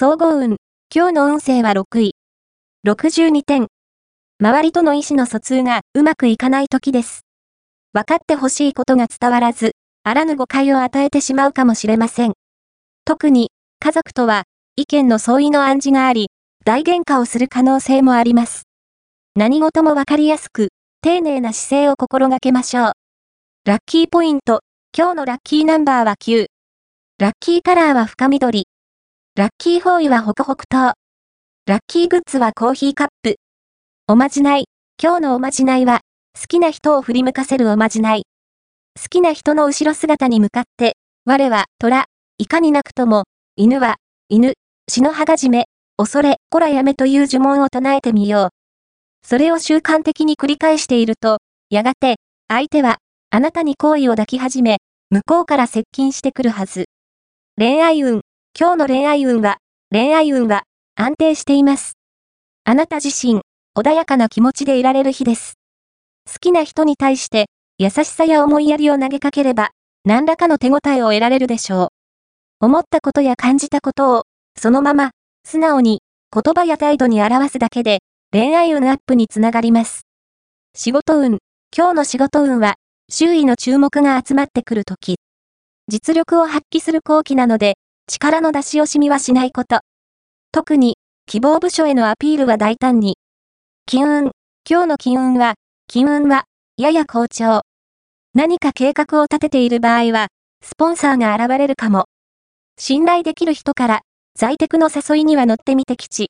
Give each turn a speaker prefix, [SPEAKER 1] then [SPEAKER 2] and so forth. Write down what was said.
[SPEAKER 1] 総合運。今日の運勢は6位。62点。周りとの意思の疎通がうまくいかない時です。分かってほしいことが伝わらず、あらぬ誤解を与えてしまうかもしれません。特に、家族とは、意見の相違の暗示があり、大喧嘩をする可能性もあります。何事もわかりやすく、丁寧な姿勢を心がけましょう。ラッキーポイント、今日のラッキーナンバーは9。ラッキーカラーは深緑。ラッキーフォーイはホクホク糖。ラッキーグッズはコーヒーカップ。おまじない。今日のおまじないは、好きな人を振り向かせるおまじない。好きな人の後ろ姿に向かって、我は虎、いかになくとも、犬は、犬、死の肌締め、恐れ、こらやめという呪文を唱えてみよう。それを習慣的に繰り返していると、やがて、相手は、あなたに好意を抱き始め、向こうから接近してくるはず。恋愛運。今日の恋愛運は、恋愛運は、安定しています。あなた自身、穏やかな気持ちでいられる日です。好きな人に対して、優しさや思いやりを投げかければ、何らかの手応えを得られるでしょう。思ったことや感じたことを、そのまま、素直に、言葉や態度に表すだけで、恋愛運アップにつながります。仕事運。今日の仕事運は、周囲の注目が集まってくるとき。実力を発揮する後期なので、力の出し惜しみはしないこと。特に、希望部署へのアピールは大胆に。金運。今日の金運は、金運は、やや好調。何か計画を立てている場合は、スポンサーが現れるかも。信頼できる人から、在宅の誘いには乗ってみてきち。